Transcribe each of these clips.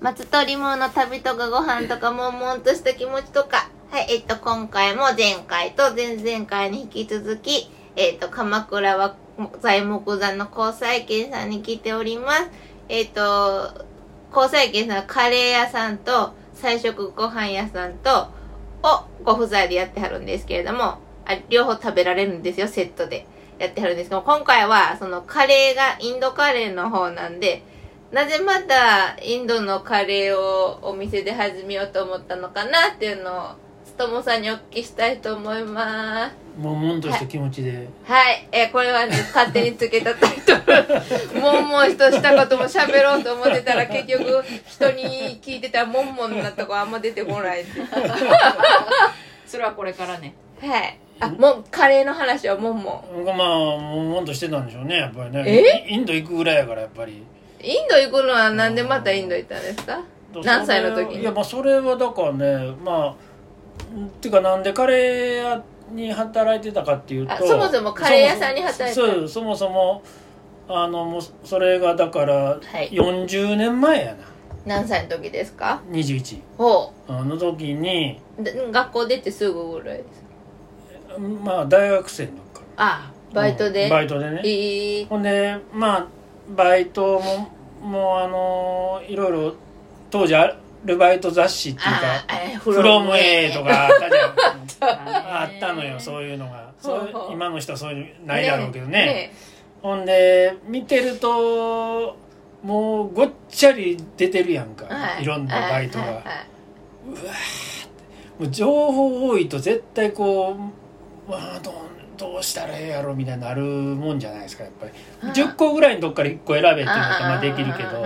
松鳥もの旅とかご飯とか悶々とした気持ちとか。はい、えっと、今回も前回と前々回に引き続き、えっと、鎌倉は材木座の交際県さんに来ております。えっと、交際県さんはカレー屋さんと菜食ご飯屋さんと、をご不在でやってはるんですけれども、あ両方食べられるんですよ、セットで。やってはるんですけど、今回は、そのカレーがインドカレーの方なんで、なぜまたインドのカレーをお店で始めようと思ったのかなっていうのを、つともさんにお聞きしたいと思います。悶々とした気持ちで、はい。えーこれはね、勝手につけたタイトル。もんもんとしたことも喋ろうと思ってたら、結局、人に聞いてたら、もんもんなとこあんま出てこない。それはこれからねはい。あ、もう、カレーの話はもんもん。まあ悶々としてたんでしょうねやっぱりねえ？インド行くぐらいやからやっぱりインド行くのはなんでまたインド行ったんですか？何歳の時に？いやまあそれはだからねまあっていうかなんでカレー屋に働いてたかっていうとあそもそもカレー屋さんに働いてた？そうそもそもあのもうそれがだからはい。40年前やな。何歳の時ですか？21ほあの時に学校出てすぐぐらいですまあ大学生の時かあ、バイトらで。バイトでね。えー。ほんでまあバイトももうあのいろいろ当時アルバイト雑誌っていうかあえー「フロム A」とかあったじゃん。ああったのよ。そういうのが。そう今の人はそういうのないだろうけどね。ねほんで見てるともうごっちゃり出てるやんか、、はい。ろんなバイトが、はいはいはい。もう情報多いと絶対こう、まあ、どうどうしたらええやろみたいになるもんじゃないですかやっぱり。うん10個ぐらいのとこから1個選べっていうのはまあできるけど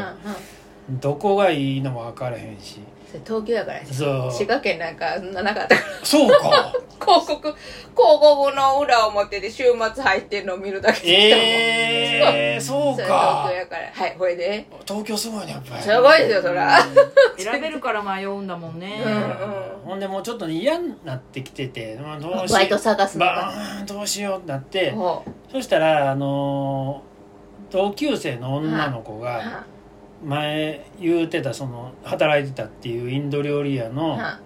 どこがいいのも分からへんし東京やからですそう。滋賀県なんかそんななかったから。そうか。広告広告の裏表で週末入ってるのを見るだけええー、そうそれ東か京やから。はいほいで。東京すごいねやっぱり。すごいですよそら。選べるから迷うんだもんね、うんうん。ほんでもうちょっとね嫌になってきてて、まあ、どうしバイト探すのばがうんどうしようってなって。ほそしたらあのー同級生の女の子うがは前言うてたその働いてたっていうインド料理屋のは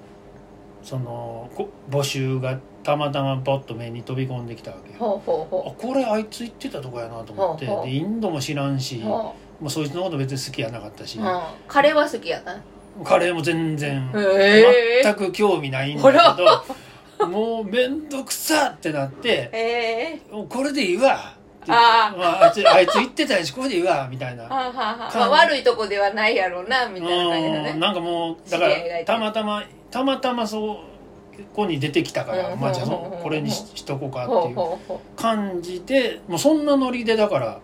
そのこ募集がたまたまポッと目に飛び込んできたわけよ。ほあこれあいつ行ってたとこやなと思って。でインドも知らんしもうそいつのこと別に好きやなかったし。ううん。カレーは好きやったカレーも全然全く興味ないんだけどもう面倒くさってなってええもうこれでいいわってああ、あいつあいつ言ってたやしこれでいいわみたいな。はあはあはあ。まあ悪いとこではないやろうなみたいな感じだね。うん。なんかもうだからたまたまたまたまそうここに出てきたから、うん。まあじゃあこれにししとこうかっていう感じでもうそんなノリでだから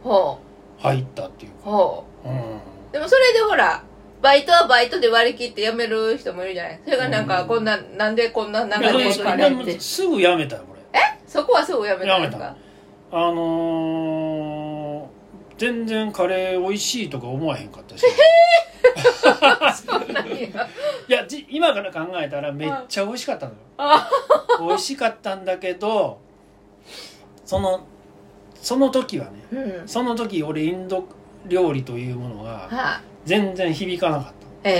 入ったっていうか、う。ん、うでもそれでほらバイトはバイトで割り切って辞める人もいるじゃない。それがなんかうん。こんな、なんでこんな長いいやでもことあれってでもすぐ辞めたよこれ。そこはすぐ辞めたんですかあのー全然カレー美味しいとか思わへんかったし。いやじ今から考えたらめっちゃ美味しかったのよ。あ美味しかったんだけどそのその時はねうん。その時俺インド料理というものがはあ全然響かなかったへ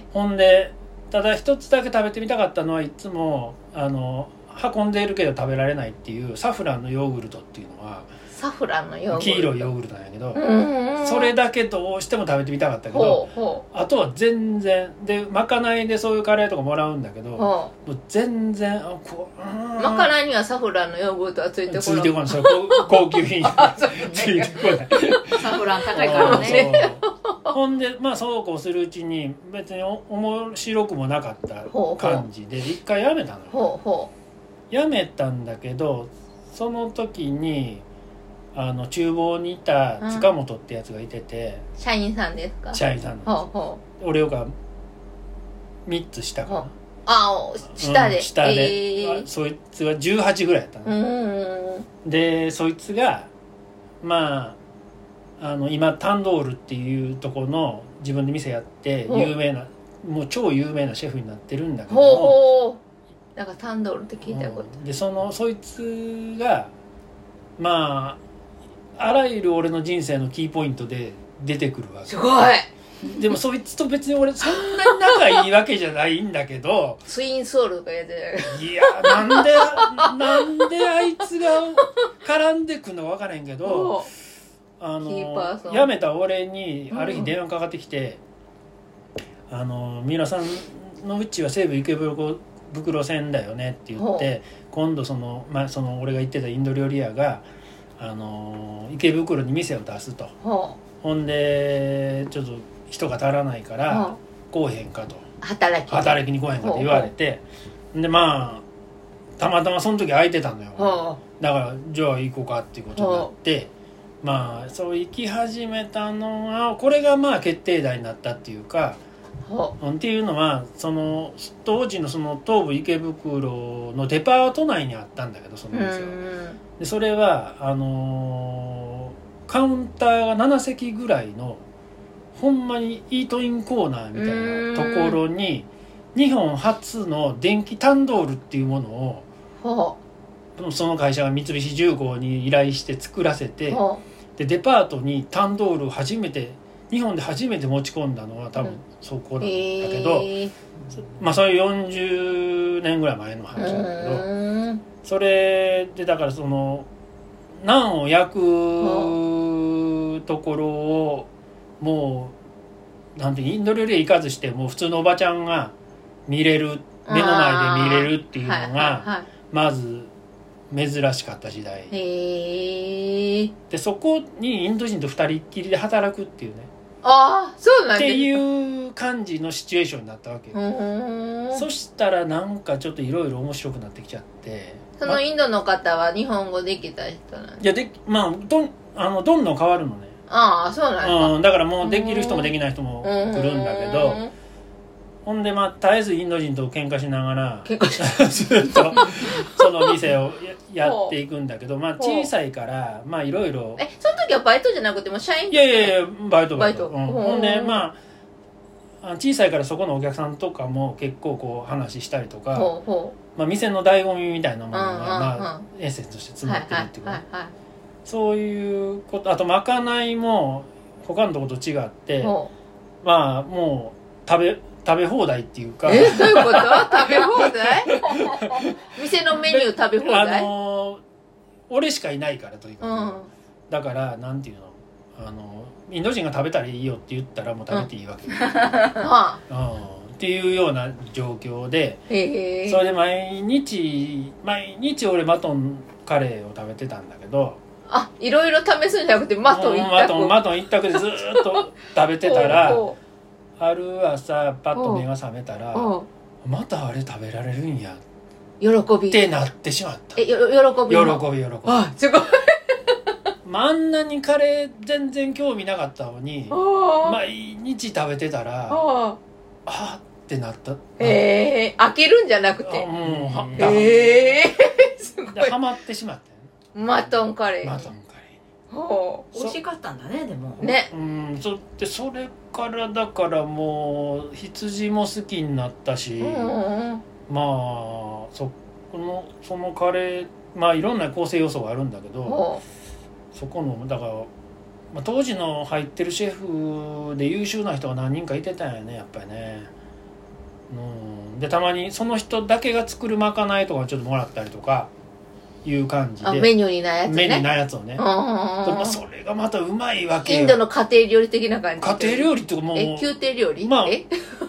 えほんでただ一つだけ食べてみたかったのはいつもあの運んでいるけど食べられないっていうサフランのヨーグルトっていうのはサフランのヨーグルト。黄色いヨーグルトなんやけど、うんそれだけどうしても食べてみたかったけどあとは全然でまかないでそういうカレーとかもらうんだけどもう全然あこうまかないにはサフランのヨーグルトはついてこない。ついてこない。それ高高級品。ついてこない。サフラン高いからね。ほんでまあそうこうするうちに別にお面白くもなかった感じで一回やめたのよ。ほうほやめたんだけどその時にあの厨房にいた塚本ってやつがいてて、う社員さんですか？社員さんほのうほ俺よが3つ下かな。あお下で、うん下で、えあそいつが18ぐらいやったの、んでそいつがまああの今タンドールっていうところの自分で店やって有名なもう超有名なシェフになってるんだけどほうもほうなんかタンドールって聞いたこと。うん。でそのそいつがまああらゆる俺の人生のキーポイントで出てくるわけ。すごい。でもそいつと別に俺そんなに仲いいわけじゃないんだけどツインソウルとかやってたいやなんでなんであいつが絡んでくんのか分からへんけどあの辞めた俺にある日電話かかってきて「あの皆さんのうちは西武池袋袋線だよね」って言って今度その,、まあ、その俺が行ってたインド料理屋があの池袋に店を出すと。ほほんでちょっと人が足らないかう。ら来おへんかと。働き働きに来へんかって言われて。でまあたまたまその時空いてたのよ。ほだからじゃあ行こうかっていうことになってまあそう行き始めたのはこれがまあ決定打になったっていうかっていう。のはその当時のその東武池袋のデパート内にあったんだけどその店は。んでそれはあのーカウンターが7席ぐらいのほんまにイートインコーナーみたいなところに日本初の電気タンドールっていうものをほその会社が三菱重工に依頼して作らせうてほでデパートにタンドールを初めて日本で初めて持ち込んだのは多分うん。そこうなんだけへど、えまあそれ40年ぐらい前の話なんだけど。うん。それでだからそのナンを焼くところをもうなんてインド料理へ行かずしてもう普通のおばちゃんが見れる目の前で見れるっていうのがはまず珍しかった時代。でそこにインド人と二人っきりで働くっていうねああそうなんってういう感じのシチュエーションになったわけ。そしたらなんかちょっといろいろ面白くなってきちゃって。そのインドの方は日本語できた人なんいやでまあどんあのどんどん変わるのね。ああそうなんうん、だからもうできる人もできない人もや来るんだけどほんでまあ絶えずインド人と喧嘩しながらずっとその店をややっていくんだけどまあ小さいからまあいろいろ。えその時はバイトじゃなくても社員いやいやいやバイトバイト。うん、ほんでまああ小さいからそこのお客さんとかも結構こう話したりとか、まあ、店の醍醐味みたいなものが、まあ、エッセンスとしてう詰まってるっていうか、そういうことあとまかないも他のとこと違って、ほまあもう食べ食べ放題っていうか。うえどういうこと？食べ放題？店のメニュー食べ放あ題のー俺しかいないからとにかく、うん。だからなんていうの？あのインド人が食べたらいいよって言ったらもう食べていいわけ、うん。はあっていうような状況でそれで毎日毎日俺マトンカレーを食べてたんだけど。あいろいろ試すんじゃなくてマトン一もうマ択トンマトン一択でずーっと食べてたらほある朝パッと目が覚めたらまたあれ食べられるんや。う喜び。ってなってしまった。えよ喜び。喜もび喜び。あすごい。まああんなにカレー全然興味なかったのにあ毎日食べてたらあああってなった。ええ飽きるんじゃなくあてもうはだええ すごい。でハマってしまったよマトンカレー。マトン美味しかったんだねでも。うね。うん。そでそれからだからもう羊も好きになったし、うんうんまあそこのそのカレーまあいろんな構成要素があるんだけどほそこのだから、まあ、当時の入ってるシェフで優秀な人が何人かいてたんやねやっぱりね。うん。でたまにその人だけが作るまかないとかちょっともらったりとかいう感じで。メニューにないやつね。メニューなやつをね、まあ、それがまたうまいわけよ。インドの家庭料理的な感じ。家庭料理っていうかもうえ宮廷料理？まあえ？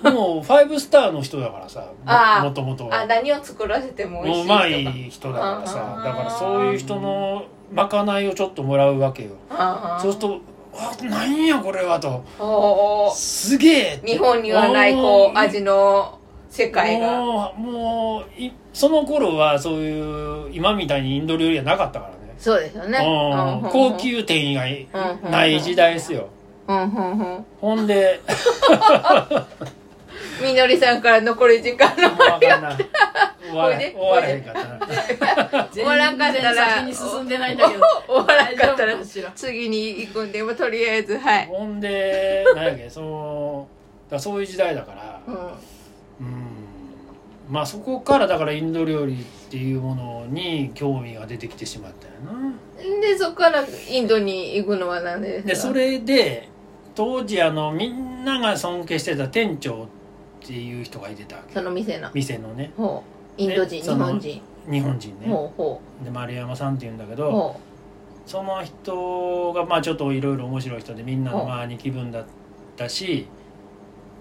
もうファイブスターの人だからさ もともとあ何を作らせてもうまい人だからさだからそういう人のまかないをちょっともらうわけよ。そうすると「あなんやこれは」と「おー。すげえ!」日本にはないこう味の世界が。もうもういその頃はそういう今みたいにインド料理はなかったからね。そうですよね。うん。高級店以外うん。ない時代ですよ。うん。うん。うん。ほんで。みのりさんから残り時間の終わらたな。終わらんかったら。先に進んでないんだけど。終わらんかったら次に行くんでまあとりあえずはい、ほんで何やっけそのだそういう時代だから。うん、うんまあそこからだからインド料理っていうものに興味が出てきてしまったよな。でそこからインドに行くのはなんでですか？でそれで当時あのみんなが尊敬してた店長っていう人がいてたわけ。その店の？店のね。ほう。インド人？日本人？日本人ね。ほうほで丸山さんっていうんだけうどほその人がまあちょっといろいろ面白い人でみんなのまあ兄貴分だったし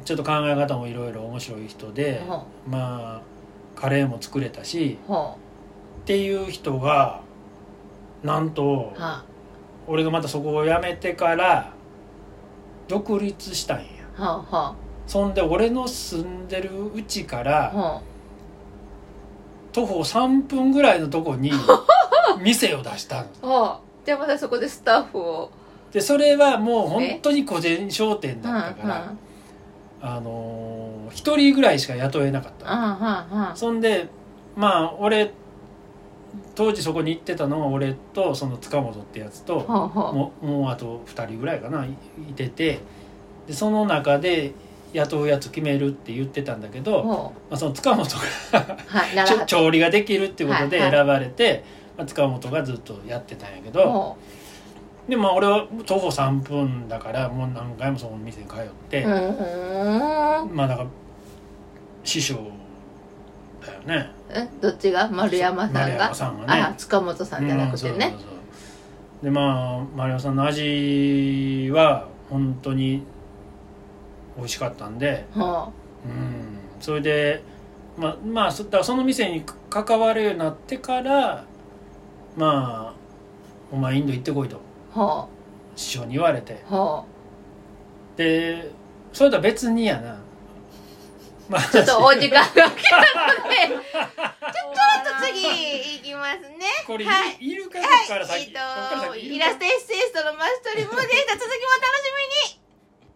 ちょっと考え方もいろいろ面白い人うでほまあカレーも作れたしっていう人がなんと俺がまたそこを辞めてから独立したんや。あはあ。はそんで俺の住んでるうちから徒歩3分ぐらいのとこに 店を出したの。じゃあまたそこでスタッフを。でそれはもう本当に個人商店だったからあのー一人ぐらいしか雇えなかった。うんうんうんそんでまあ俺当時そこに行ってたのは俺とその塚本ってやつとほうほう。もうもうあと2人ぐらいかないいてて。でその中で雇うやつ決めるって言ってたんだけど、まほあ、その塚本がうはいち長ょ調理ができるっていうことで選ばれて、まあ、塚本がずっとやってたんやけど、ほでまあ俺は徒歩3分だからもう何回もその店に通って、ううん。まあだから師匠だよね。えどっちが？丸山さん丸が山さんがね。あ塚本さんじゃなくてね。うんそうそうそうでまあ丸山さんの味は本当に美味しかったんでほうん。それでまあまあそだからその店に関わるようになってからまあお前インド行ってこいとうほ師匠に言われて。うほでそれとは別にやな。まあうちょっとお時間が来たので。ちょっと次いきますね。これい,、はい。いるかはい、先、えっと、先イラストエッセイストのマストリムでした。続きもお楽しみに